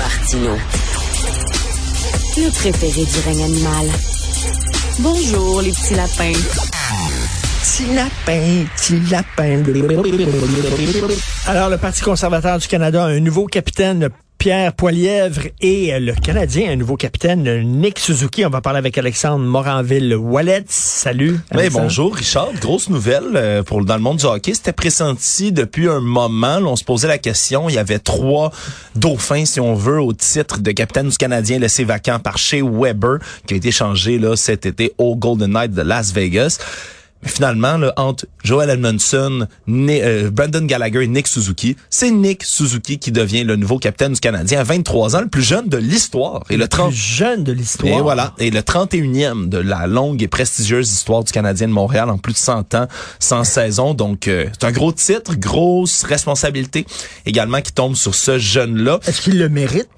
Martino. Le préféré du règne animal. Bonjour, les petits lapins. Petit lapin, petit lapin. Alors, le Parti conservateur du Canada a un nouveau capitaine, Pierre Poilièvre, et le Canadien, un nouveau capitaine, Nick Suzuki. On va parler avec Alexandre Moranville-Wallet. Salut. Oui, bonjour, Richard. Grosse nouvelle euh, pour dans le monde du hockey. C'était pressenti depuis un moment. Là, on se posait la question. Il y avait trois dauphins, si on veut, au titre de capitaine du Canadien laissé vacant par Shea Weber, qui a été changé là, cet été au Golden Knight de Las Vegas. Finalement, là, entre Joel Edmondson, euh, Brandon Gallagher et Nick Suzuki, c'est Nick Suzuki qui devient le nouveau capitaine du Canadien à 23 ans, le plus jeune de l'histoire. Et le, 30... plus jeune de l'histoire. Et voilà. Et le 31e de la longue et prestigieuse histoire du Canadien de Montréal en plus de 100 ans, 100 saisons. Donc, euh, c'est un gros titre, grosse responsabilité également qui tombe sur ce jeune-là. Est-ce qu'il le mérite?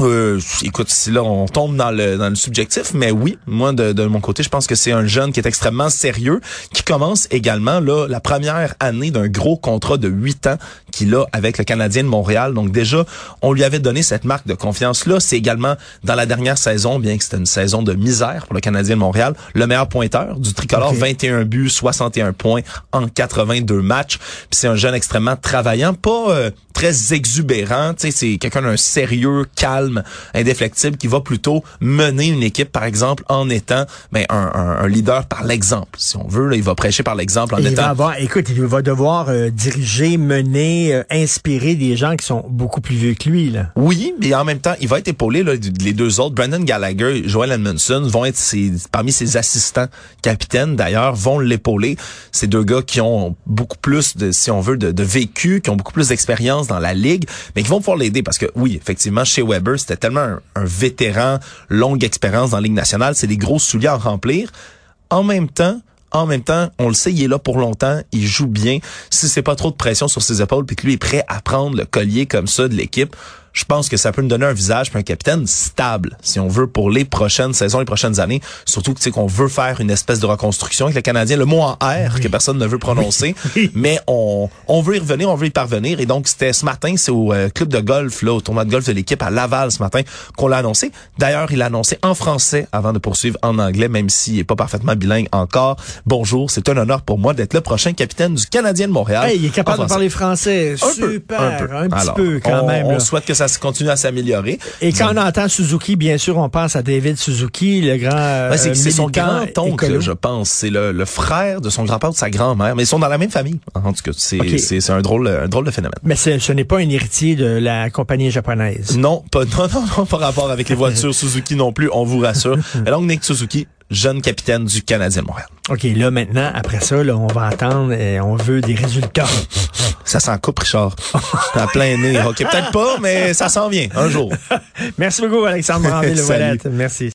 Euh, écoute, si là, on tombe dans le, dans le subjectif, mais oui, moi, de, de mon côté, je pense que c'est un jeune qui est extrêmement sérieux, qui commence également là la première année d'un gros contrat de huit ans qu'il a avec le Canadien de Montréal. Donc déjà, on lui avait donné cette marque de confiance-là. C'est également dans la dernière saison, bien que c'était une saison de misère pour le Canadien de Montréal, le meilleur pointeur du tricolore, 21 buts, 61 points en 82 matchs. Puis c'est un jeune extrêmement travaillant, pas euh, très exubérant. Tu sais, c'est quelqu'un d'un sérieux, calme, indéflectible, qui va plutôt mener une équipe, par exemple, en étant ben, un, un, un leader par l'exemple. Si on veut, là, il va prêcher par l'exemple en il étant... Va avoir, écoute, il va devoir euh, diriger, mener, euh, inspirer des gens qui sont beaucoup plus vieux que lui. Là. Oui, mais en même temps, il va être épaulé. Là, les deux autres, Brandon Gallagher et Joel Edmondson, vont être ses, parmi ses assistants capitaines, d'ailleurs, vont l'épauler. Ces deux gars qui ont beaucoup plus, de, si on veut, de, de vécu, qui ont beaucoup plus d'expérience dans la ligue, mais qui vont pouvoir l'aider parce que, oui, effectivement, chez Weber, c'était tellement un, vétéran, longue expérience dans la Ligue nationale, c'est des gros souliers à remplir. En même temps, en même temps, on le sait, il est là pour longtemps, il joue bien. Si c'est pas trop de pression sur ses épaules, puis que lui est prêt à prendre le collier comme ça de l'équipe, je pense que ça peut nous donner un visage un capitaine stable, si on veut, pour les prochaines saisons, les prochaines années. Surtout que, qu'on veut faire une espèce de reconstruction avec le Canadien. Le mot en R oui. que personne ne veut prononcer, oui. mais on, on veut y revenir, on veut y parvenir. Et donc, c'était ce matin, c'est au euh, club de golf, là, au tournoi de golf de l'équipe à Laval ce matin, qu'on l'a annoncé. D'ailleurs, il l'a annoncé en français avant de poursuivre en anglais, même s'il est pas parfaitement bilingue encore. Bonjour, c'est un honneur pour moi d'être le prochain capitaine du Canadien de Montréal. Hey, il est capable de parler français. Un Super, peu, un, peu. un petit Alors, peu quand on, même. On souhaite que ça continue à s'améliorer. Et quand on entend Suzuki, bien sûr, on pense à David Suzuki, le grand euh, ouais, c'est son grand-oncle, écolo. je pense. C'est le, le, frère de son grand-père ou de sa grand-mère, mais ils sont dans la même famille. En tout cas, c'est okay. un drôle, un drôle de phénomène. Mais ce n'est pas un héritier de la compagnie japonaise. Non, pas, non, non, non, pas rapport avec les voitures Suzuki non plus, on vous rassure. Donc, Nick Suzuki, jeune capitaine du Canadien de Montréal. OK, là, maintenant, après ça, là, on va attendre et on veut des résultats. Ça s'en coupe, Richard. à plein nez. OK, peut-être pas, mais ça s'en vient un jour. Merci beaucoup, Alexandre Brandé, le Merci.